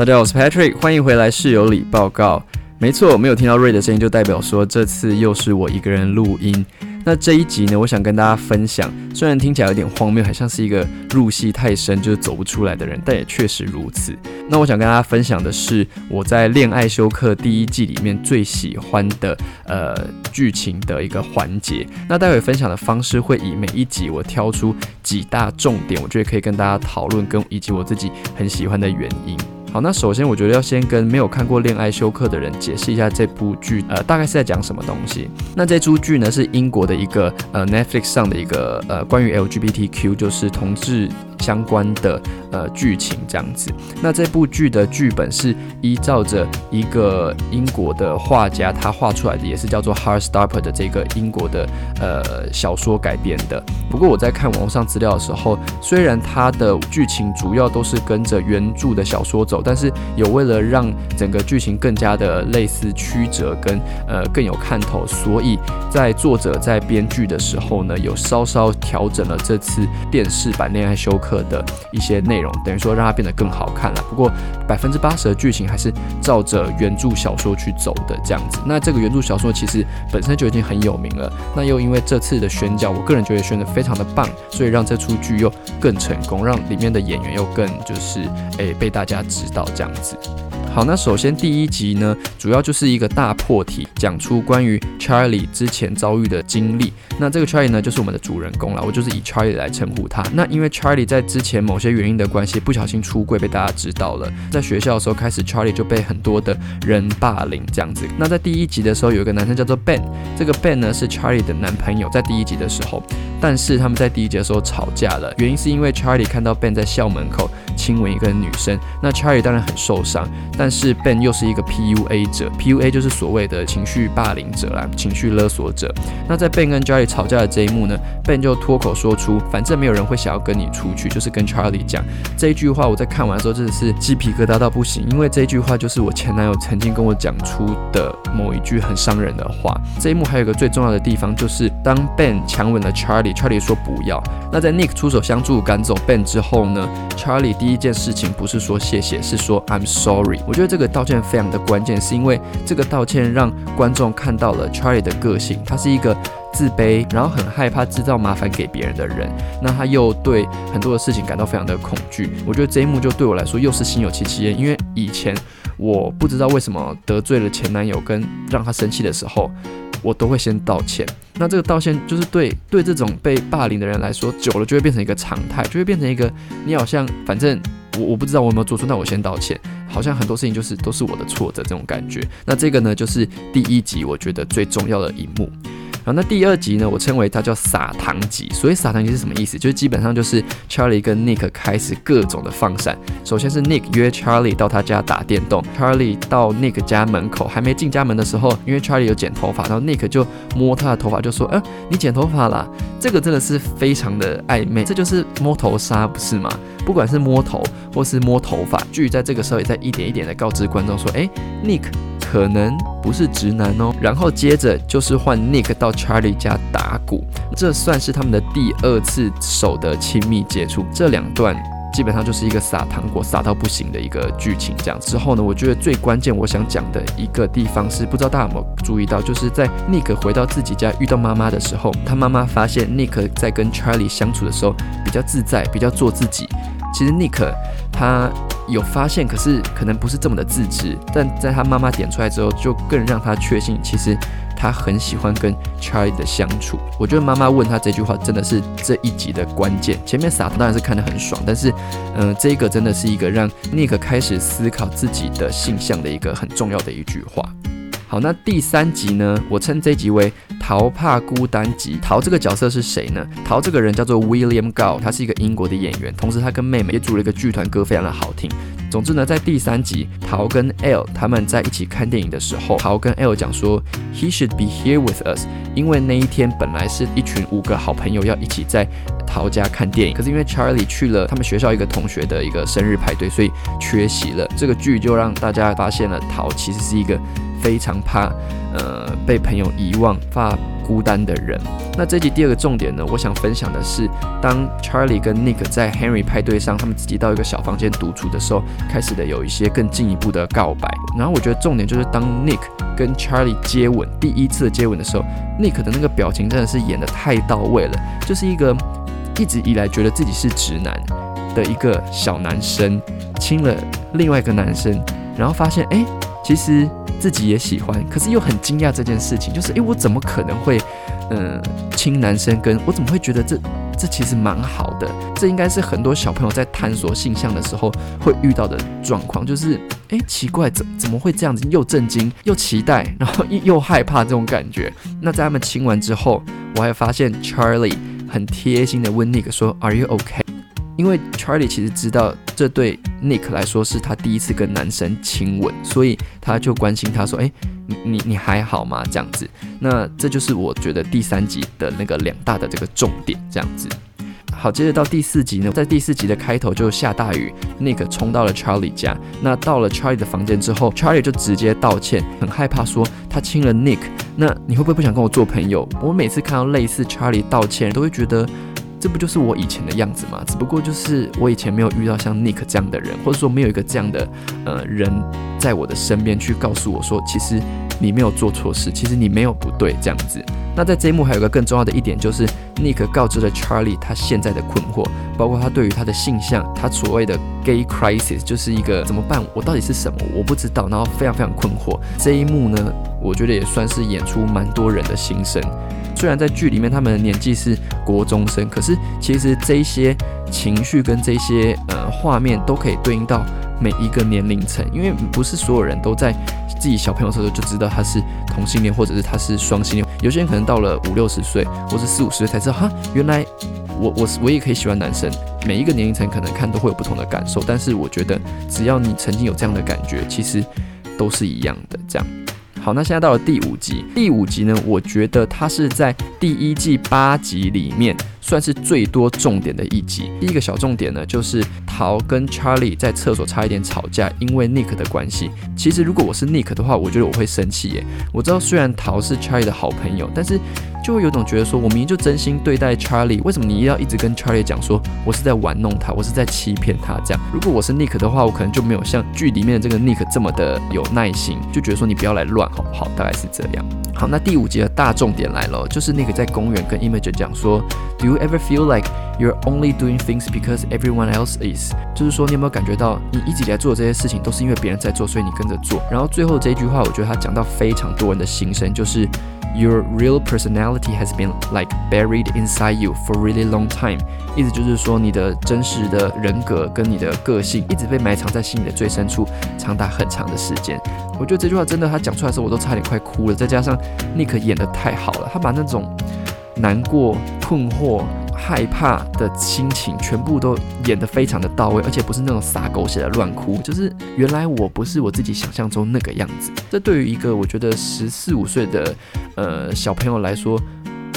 大家好，我是 Patrick，欢迎回来室友里报告。没错，没有听到瑞的声音，就代表说这次又是我一个人录音。那这一集呢，我想跟大家分享，虽然听起来有点荒谬，很像是一个入戏太深就是走不出来的人，但也确实如此。那我想跟大家分享的是我在《恋爱休克》第一季里面最喜欢的呃剧情的一个环节。那待会分享的方式会以每一集我挑出几大重点，我觉得可以跟大家讨论，跟以及我自己很喜欢的原因。好，那首先我觉得要先跟没有看过《恋爱休克》的人解释一下这部剧，呃，大概是在讲什么东西。那这出剧呢是英国的一个呃 Netflix 上的一个呃关于 LGBTQ 就是同志。相关的呃剧情这样子，那这部剧的剧本是依照着一个英国的画家他画出来的，也是叫做 Heartstopper 的这个英国的呃小说改编的。不过我在看网络上资料的时候，虽然它的剧情主要都是跟着原著的小说走，但是有为了让整个剧情更加的类似曲折跟呃更有看头，所以在作者在编剧的时候呢，有稍稍调整了这次电视版恋爱休克。的一些内容，等于说让它变得更好看了。不过百分之八十的剧情还是照着原著小说去走的这样子。那这个原著小说其实本身就已经很有名了，那又因为这次的选角，我个人觉得选的非常的棒，所以让这出剧又更成功，让里面的演员又更就是诶被大家知道这样子。好，那首先第一集呢，主要就是一个大破题，讲出关于 Charlie 之前遭遇的经历。那这个 Charlie 呢，就是我们的主人公了，我就是以 Charlie 来称呼他。那因为 Charlie 在之前某些原因的关系，不小心出柜被大家知道了，在学校的时候开始，Charlie 就被很多的人霸凌这样子。那在第一集的时候，有一个男生叫做 Ben，这个 Ben 呢是 Charlie 的男朋友，在第一集的时候，但是他们在第一节的时候吵架了，原因是因为 Charlie 看到 Ben 在校门口亲吻一个女生，那 Charlie 当然很受伤。但是 Ben 又是一个 PUA 者，PUA 就是所谓的情绪霸凌者啦，情绪勒索者。那在 Ben 跟 Charlie 吵架的这一幕呢，Ben 就脱口说出：“反正没有人会想要跟你出去。”就是跟 Charlie 讲这一句话。我在看完之后真的是鸡皮疙瘩到不行，因为这一句话就是我前男友曾经跟我讲出的某一句很伤人的话。这一幕还有个最重要的地方，就是当 Ben 强吻了 Charlie Charlie 说不要。那在 Nick 出手相助赶走 Ben 之后呢，Charlie 第一件事情不是说谢谢，是说 I'm sorry。我觉得这个道歉非常的关键，是因为这个道歉让观众看到了 Charlie 的个性，他是一个自卑，然后很害怕制造麻烦给别人的人。那他又对很多的事情感到非常的恐惧。我觉得这一幕就对我来说又是心有戚戚焉，因为以前我不知道为什么得罪了前男友跟让他生气的时候，我都会先道歉。那这个道歉就是对 对这种被霸凌的人来说，久了就会变成一个常态，就会变成一个你好像反正。我我不知道我有没有做错，那我先道歉。好像很多事情就是都是我的错的这种感觉。那这个呢，就是第一集我觉得最重要的一幕。然后那第二集呢，我称为它叫撒糖集。所以撒糖集是什么意思？就是基本上就是 Charlie 跟 Nick 开始各种的放闪。首先是 Nick 约 Charlie 到他家打电动，Charlie 到 Nick 家门口还没进家门的时候，因为 Charlie 有剪头发，然后 Nick 就摸他的头发，就说：“嗯，你剪头发啦。”这个真的是非常的暧昧，这就是摸头杀，不是吗？不管是摸头或是摸头发，剧在这个时候也在一点一点的告知观众说：“哎，Nick 可能不是直男哦。”然后接着就是换 Nick 到 Charlie 家打鼓，这算是他们的第二次手的亲密接触。这两段基本上就是一个撒糖果撒到不行的一个剧情。这样之后呢，我觉得最关键我想讲的一个地方是，不知道大家有没有注意到，就是在 Nick 回到自己家遇到妈妈的时候，他妈妈发现 Nick 在跟 Charlie 相处的时候比较自在，比较做自己。其实 Nick 他有发现，可是可能不是这么的自知，但在他妈妈点出来之后，就更让他确信，其实他很喜欢跟 Chai 的相处。我觉得妈妈问他这句话，真的是这一集的关键。前面撒当然是看得很爽，但是，嗯，这个真的是一个让 Nick 开始思考自己的性向的一个很重要的一句话。好，那第三集呢？我称这集为“逃怕孤单集”。逃这个角色是谁呢？逃这个人叫做 William Gao，他是一个英国的演员，同时他跟妹妹也组了一个剧团，歌非常的好听。总之呢，在第三集，陶跟 L 他们在一起看电影的时候，陶跟 L 讲说，He should be here with us，因为那一天本来是一群五个好朋友要一起在陶家看电影，可是因为 Charlie 去了他们学校一个同学的一个生日派对，所以缺席了。这个剧就让大家发现了陶其实是一个。非常怕呃被朋友遗忘、怕孤单的人。那这集第二个重点呢，我想分享的是，当 Charlie 跟 Nick 在 Henry 派对上，他们自己到一个小房间独处的时候，开始的有一些更进一步的告白。然后我觉得重点就是当 Nick 跟 Charlie 接吻第一次接吻的时候，Nick 的那个表情真的是演的太到位了，就是一个一直以来觉得自己是直男的一个小男生，亲了另外一个男生，然后发现哎，其实自己也喜欢，可是又很惊讶这件事情，就是哎，我怎么可能会？嗯，亲男生跟我怎么会觉得这这其实蛮好的？这应该是很多小朋友在探索性向的时候会遇到的状况，就是哎，奇怪，怎怎么会这样子？又震惊又期待，然后又又害怕这种感觉。那在他们亲完之后，我还发现 Charlie 很贴心的问 Nick 说：“Are you okay？” 因为 Charlie 其实知道这对 Nick 来说是他第一次跟男生亲吻，所以他就关心他说：“哎，你你你还好吗？”这样子，那这就是我觉得第三集的那个两大的这个重点。这样子，好，接着到第四集呢，在第四集的开头就下大雨，Nick 冲到了 Charlie 家。那到了 Charlie 的房间之后，Charlie 就直接道歉，很害怕说他亲了 Nick。那你会不会不想跟我做朋友？我每次看到类似 Charlie 道歉，都会觉得。这不就是我以前的样子吗？只不过就是我以前没有遇到像 Nick 这样的人，或者说没有一个这样的呃人在我的身边去告诉我说，其实你没有做错事，其实你没有不对这样子。那在这一幕还有个更重要的一点，就是 Nick 告知了 Charlie 他现在的困惑，包括他对于他的性向，他所谓的 gay crisis，就是一个怎么办？我到底是什么？我不知道，然后非常非常困惑。这一幕呢，我觉得也算是演出蛮多人的心声。虽然在剧里面他们的年纪是国中生，可是其实这些情绪跟这些呃画面都可以对应到每一个年龄层，因为不是所有人都在自己小朋友的时候就知道他是同性恋或者是他是双性恋，有些人可能到了五六十岁或者四五十岁才知道哈，原来我我我也可以喜欢男生。每一个年龄层可能看都会有不同的感受，但是我觉得只要你曾经有这样的感觉，其实都是一样的这样。好，那现在到了第五集。第五集呢，我觉得它是在第一季八集里面算是最多重点的一集。第一个小重点呢，就是陶跟 Charlie 在厕所差一点吵架，因为 Nick 的关系。其实如果我是 Nick 的话，我觉得我会生气耶。我知道虽然陶是 Charlie 的好朋友，但是。就会有种觉得说，我明明就真心对待 Charlie，为什么你一要一直跟 Charlie 讲说，我是在玩弄他，我是在欺骗他？这样，如果我是 Nick 的话，我可能就没有像剧里面的这个 Nick 这么的有耐心，就觉得说你不要来乱，好不好？大概是这样。好，那第五集的大重点来了，就是 Nick 在公园跟 Image 讲说 you ever feel like you're only doing things because everyone else is？就是说，你有没有感觉到你一直以来做的这些事情都是因为别人在做，所以你跟着做？然后最后这一句话，我觉得他讲到非常多人的心声，就是。Your real personality has been like buried inside you for really long time。意思就是说，你的真实的人格跟你的个性一直被埋藏在心里的最深处，长达很长的时间。我觉得这句话真的，他讲出来的时候，我都差点快哭了。再加上 Nick 演的太好了，他把那种难过、困惑。害怕的心情全部都演得非常的到位，而且不是那种撒狗血的乱哭，就是原来我不是我自己想象中那个样子。这对于一个我觉得十四五岁的呃小朋友来说，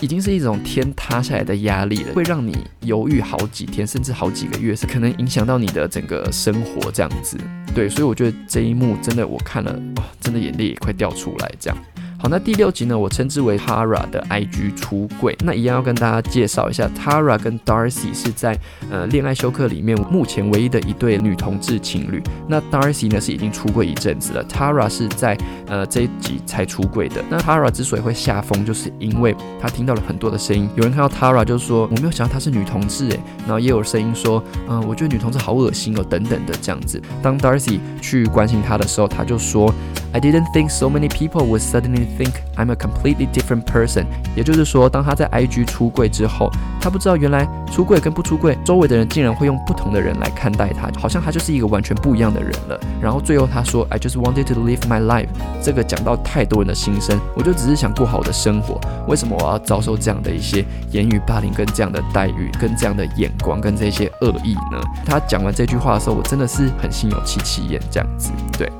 已经是一种天塌下来的压力了，会让你犹豫好几天，甚至好几个月，是可能影响到你的整个生活这样子。对，所以我觉得这一幕真的我看了，哇，真的眼泪也快掉出来这样。好，那第六集呢？我称之为 Tara 的 IG 出柜。那一样要跟大家介绍一下，Tara 跟 Darcy 是在呃恋爱休克里面目前唯一的一对女同志情侣。那 Darcy 呢是已经出柜一阵子了，Tara 是在呃这一集才出柜的。那 Tara 之所以会下风，就是因为他听到了很多的声音，有人看到 Tara 就说我没有想到她是女同志诶，然后也有声音说，嗯，我觉得女同志好恶心哦，等等的这样子。当 Darcy 去关心她的时候，他就说，I didn't think so many people would suddenly think I'm a completely different person，也就是说，当他在 IG 出柜之后，他不知道原来出柜跟不出柜，周围的人竟然会用不同的人来看待他，好像他就是一个完全不一样的人了。然后最后他说，I just wanted to live my life。这个讲到太多人的心声，我就只是想过好我的生活，为什么我要遭受这样的一些言语霸凌，跟这样的待遇，跟这样的眼光，跟这些恶意呢？他讲完这句话的时候，我真的是很心有戚戚焉，这样子。对，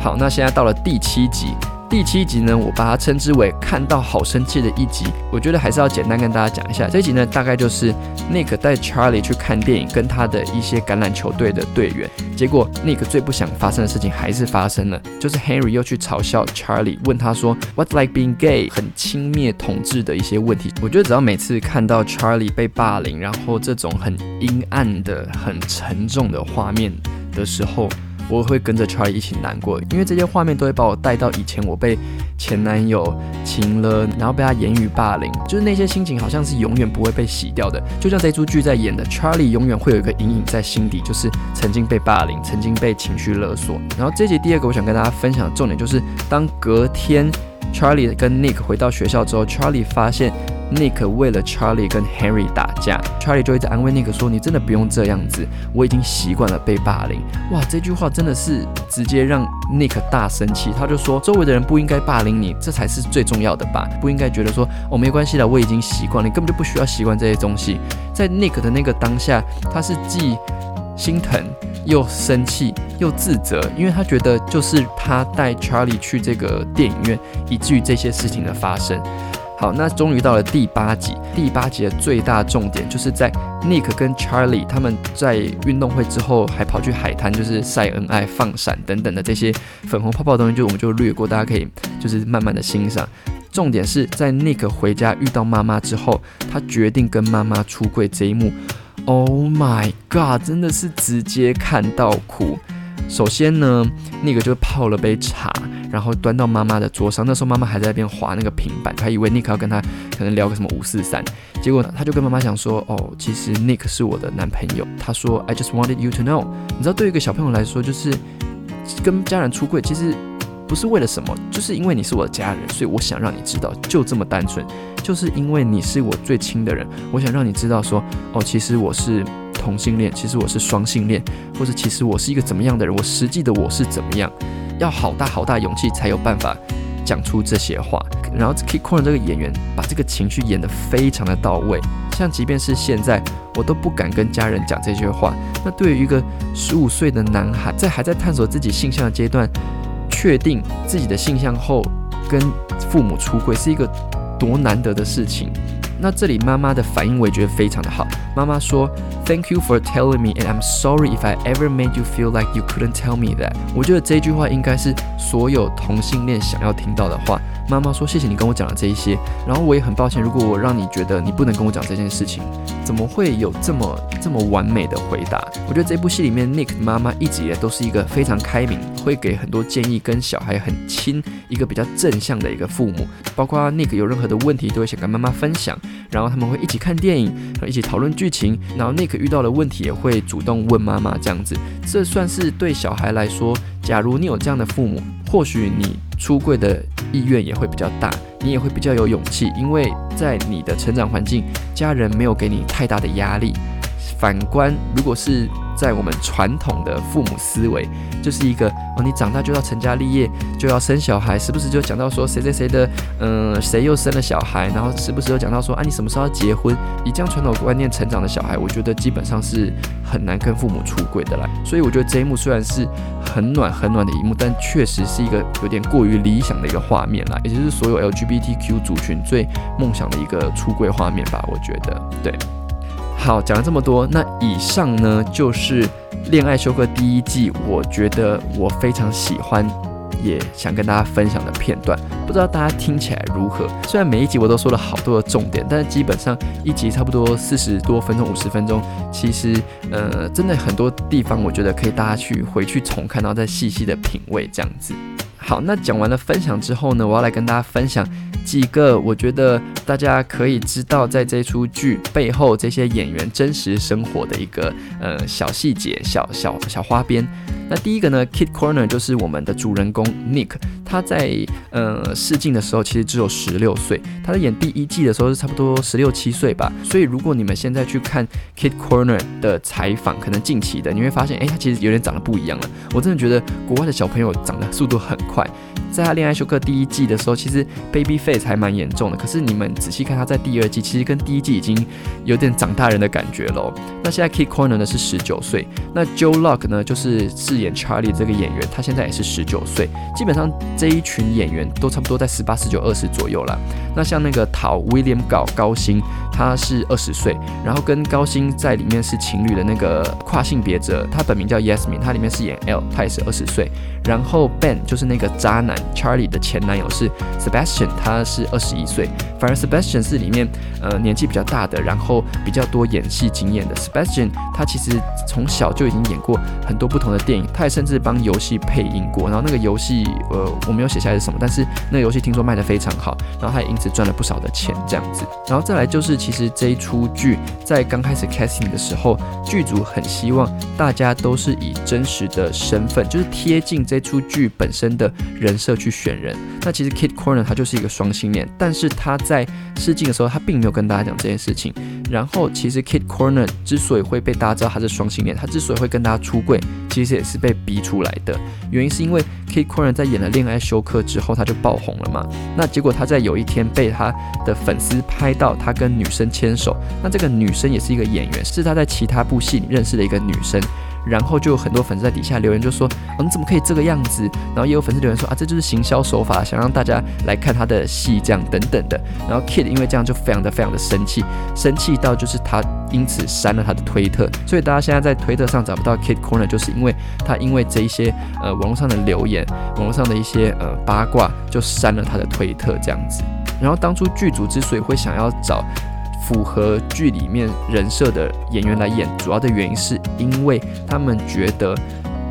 好，那现在到了第七集。第七集呢，我把它称之为看到好生气的一集。我觉得还是要简单跟大家讲一下，这一集呢，大概就是 Nick 带 Charlie 去看电影，跟他的一些橄榄球队的队员。结果 Nick 最不想发生的事情还是发生了，就是 Henry 又去嘲笑 Charlie，问他说 What's like being gay？很轻蔑统治的一些问题。我觉得只要每次看到 Charlie 被霸凌，然后这种很阴暗的、很沉重的画面的时候，我会跟着 Charlie 一起难过，因为这些画面都会把我带到以前我被前男友亲了，然后被他言语霸凌，就是那些心情好像是永远不会被洗掉的。就像这出剧在演的，Charlie 永远会有一个阴影在心底，就是曾经被霸凌，曾经被情绪勒索。然后这集第二个我想跟大家分享的重点就是，当隔天 Charlie 跟 Nick 回到学校之后，Charlie 发现。Nick 为了 Charlie 跟 Henry 打架，Charlie 就一直安慰 Nick 说：“你真的不用这样子，我已经习惯了被霸凌。”哇，这句话真的是直接让 Nick 大生气。他就说：“周围的人不应该霸凌你，这才是最重要的吧？不应该觉得说哦没关系的，我已经习惯了，你根本就不需要习惯这些东西。”在 Nick 的那个当下，他是既心疼又生气又自责，因为他觉得就是他带 Charlie 去这个电影院，以至于这些事情的发生。好，那终于到了第八集。第八集的最大重点就是在 Nick 跟 Charlie 他们在运动会之后还跑去海滩，就是晒恩爱、放闪等等的这些粉红泡泡东西，就我们就略过，大家可以就是慢慢的欣赏。重点是在 Nick 回家遇到妈妈之后，他决定跟妈妈出柜这一幕。Oh my god，真的是直接看到哭。首先呢，那个就泡了杯茶，然后端到妈妈的桌上。那时候妈妈还在那边划那个平板，她以为 nik 要跟他可能聊个什么五四三。结果他就跟妈妈讲说：“哦，其实 nik 是我的男朋友。”他说：“I just wanted you to know。”你知道，对于一个小朋友来说，就是跟家人出柜，其实不是为了什么，就是因为你是我的家人，所以我想让你知道，就这么单纯。就是因为你是我最亲的人，我想让你知道说：“哦，其实我是。”同性恋，其实我是双性恋，或者其实我是一个怎么样的人？我实际的我是怎么样？要好大好大勇气才有办法讲出这些话。然后 Kid Corn 这个演员把这个情绪演得非常的到位，像即便是现在我都不敢跟家人讲这些话。那对于一个十五岁的男孩，在还在探索自己性向的阶段，确定自己的性向后，跟父母出柜是一个多难得的事情。那这里妈妈的反应我也觉得非常的好。妈妈说：“Thank you for telling me, and I'm sorry if I ever made you feel like you couldn't tell me that。”我觉得这句话应该是所有同性恋想要听到的话。妈妈说：“谢谢你跟我讲了这一些，然后我也很抱歉，如果我让你觉得你不能跟我讲这件事情，怎么会有这么这么完美的回答？”我觉得这部戏里面，Nick 妈妈一直以来都是一个非常开明，会给很多建议，跟小孩很亲，一个比较正向的一个父母。包括 Nick 有任何的问题，都会想跟妈妈分享，然后他们会一起看电影，然后一起讨论剧情，然后 Nick 遇到了问题也会主动问妈妈这样子。这算是对小孩来说，假如你有这样的父母，或许你出柜的。意愿也会比较大，你也会比较有勇气，因为在你的成长环境，家人没有给你太大的压力。反观，如果是在我们传统的父母思维，就是一个哦，你长大就要成家立业，就要生小孩，时不时就讲到说谁谁谁的，嗯，谁又生了小孩，然后时不时又讲到说啊，你什么时候要结婚？以这样传统观念成长的小孩，我觉得基本上是很难跟父母出轨的啦。所以我觉得这一幕虽然是很暖很暖的一幕，但确实是一个有点过于理想的一个画面啦，也就是所有 LGBTQ 族群最梦想的一个出柜画面吧。我觉得，对。好，讲了这么多，那以上呢就是《恋爱休克》第一季，我觉得我非常喜欢，也想跟大家分享的片段。不知道大家听起来如何？虽然每一集我都说了好多的重点，但是基本上一集差不多四十多分钟、五十分钟，其实呃，真的很多地方我觉得可以大家去回去重看，然后再细细的品味这样子。好，那讲完了分享之后呢，我要来跟大家分享。几个我觉得大家可以知道，在这出剧背后这些演员真实生活的一个呃小细节、小小小花边。那第一个呢，Kid Corner 就是我们的主人公 Nick，他在呃试镜的时候其实只有十六岁，他在演第一季的时候是差不多十六七岁吧。所以如果你们现在去看 Kid Corner 的采访，可能近期的，你会发现，哎，他其实有点长得不一样了。我真的觉得国外的小朋友长得速度很快。在他恋爱休克第一季的时候，其实 baby face 还蛮严重的。可是你们仔细看他在第二季，其实跟第一季已经有点长大人的感觉喽。那现在 Kid Corner 呢是十九岁，那 Joe Locke 呢就是饰演 Charlie 这个演员，他现在也是十九岁。基本上这一群演员都差不多在十八、十九、二十左右了。那像那个陶 William 搞高薪，他是二十岁，然后跟高薪在里面是情侣的那个跨性别者，他本名叫 Yasmin，他里面是演 L，他也是二十岁。然后 Ben 就是那个渣男 Charlie 的前男友是 Sebastian，他是二十一岁。反而 Sebastian 是里面呃年纪比较大的，然后比较多演戏经验的 Sebastian，他其实从小就已经演过很多不同的电影，他也甚至帮游戏配音过。然后那个游戏呃我没有写下来是什么，但是那个游戏听说卖的非常好，然后他也因此赚了不少的钱这样子。然后再来就是其实这一出剧在刚开始 casting 的时候，剧组很希望大家都是以真实的身份，就是贴近。这出剧本身的人设去选人，那其实 Kit Corner 他就是一个双性恋，但是他在试镜的时候他并没有跟大家讲这件事情。然后其实 Kit Corner 之所以会被大家知道他是双性恋，他之所以会跟大家出柜，其实也是被逼出来的。原因是因为 Kit Corner 在演了《恋爱休克》之后他就爆红了嘛，那结果他在有一天被他的粉丝拍到他跟女生牵手，那这个女生也是一个演员，是他在其他部戏里认识的一个女生。然后就有很多粉丝在底下留言，就说：“哦，你怎么可以这个样子？”然后也有粉丝留言说：“啊，这就是行销手法，想让大家来看他的戏，这样等等的。”然后 Kid 因为这样就非常的非常的生气，生气到就是他因此删了他的推特。所以大家现在在推特上找不到 Kid Corner，就是因为他因为这一些呃网络上的留言，网络上的一些呃八卦，就删了他的推特这样子。然后当初剧组之所以会想要找。符合剧里面人设的演员来演，主要的原因是因为他们觉得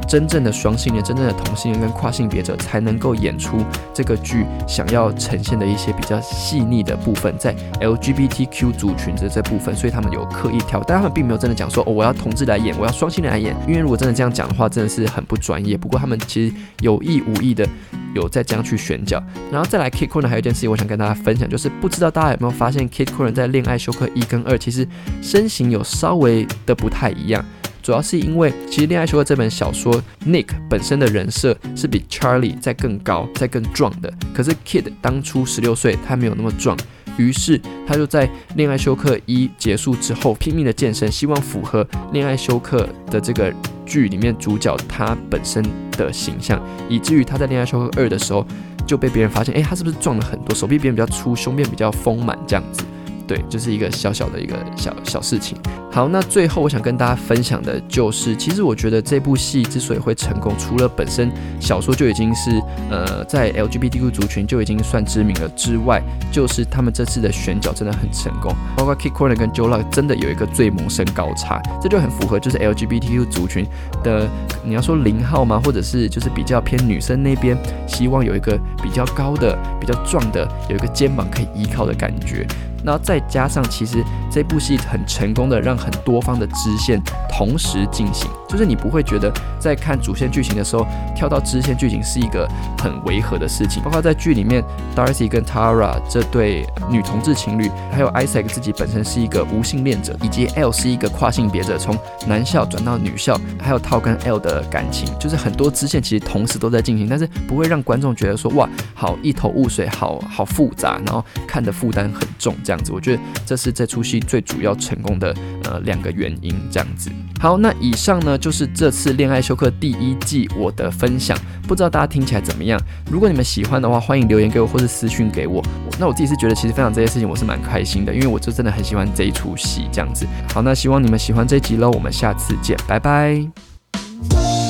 真正的双性恋、真正的同性恋跟跨性别者才能够演出这个剧想要呈现的一些比较细腻的部分，在 LGBTQ 族群的这部分，所以他们有刻意挑，但他们并没有真的讲说哦，我要同志来演，我要双性恋来演，因为如果真的这样讲的话，真的是很不专业。不过他们其实有意无意的。有在这样去选角，然后再来 Kid Corner 还有一件事情，我想跟大家分享，就是不知道大家有没有发现 Kid Corner 在《恋爱休克》一跟二，其实身形有稍微的不太一样，主要是因为其实《恋爱休克》这本小说 Nick 本身的人设是比 Charlie 在更高、在更壮的，可是 Kid 当初十六岁，他没有那么壮。于是他就在《恋爱休克一》结束之后拼命的健身，希望符合《恋爱休克》的这个剧里面主角他本身的形象，以至于他在《恋爱休克二》的时候就被别人发现，哎，他是不是壮了很多，手臂变比较粗，胸变比较丰满这样子。对，就是一个小小的一个小小事情。好，那最后我想跟大家分享的就是，其实我觉得这部戏之所以会成功，除了本身小说就已经是呃在 LGBTQ 族群就已经算知名了之外，就是他们这次的选角真的很成功，包括 K Corin 跟 Jo Luck 真的有一个最萌身高差，这就很符合就是 LGBTQ 族群的你要说零号吗？或者是就是比较偏女生那边希望有一个比较高的、比较壮的，有一个肩膀可以依靠的感觉。那再加上，其实这部戏很成功的让很多方的支线同时进行，就是你不会觉得在看主线剧情的时候跳到支线剧情是一个很违和的事情。包括在剧里面，Darcy 跟 Tara 这对女同志情侣，还有 Isaac 自己本身是一个无性恋者，以及 L 是一个跨性别者，从男校转到女校，还有 t 跟 L 的感情，就是很多支线其实同时都在进行，但是不会让观众觉得说哇，好一头雾水，好好复杂，然后看的负担很重。这样子，我觉得这是这出戏最主要成功的呃两个原因。这样子，好，那以上呢就是这次《恋爱休克》第一季我的分享，不知道大家听起来怎么样？如果你们喜欢的话，欢迎留言给我或是私讯给我。那我自己是觉得其实分享这些事情我是蛮开心的，因为我就真的很喜欢这一出戏。这样子，好，那希望你们喜欢这一集喽，我们下次见，拜拜。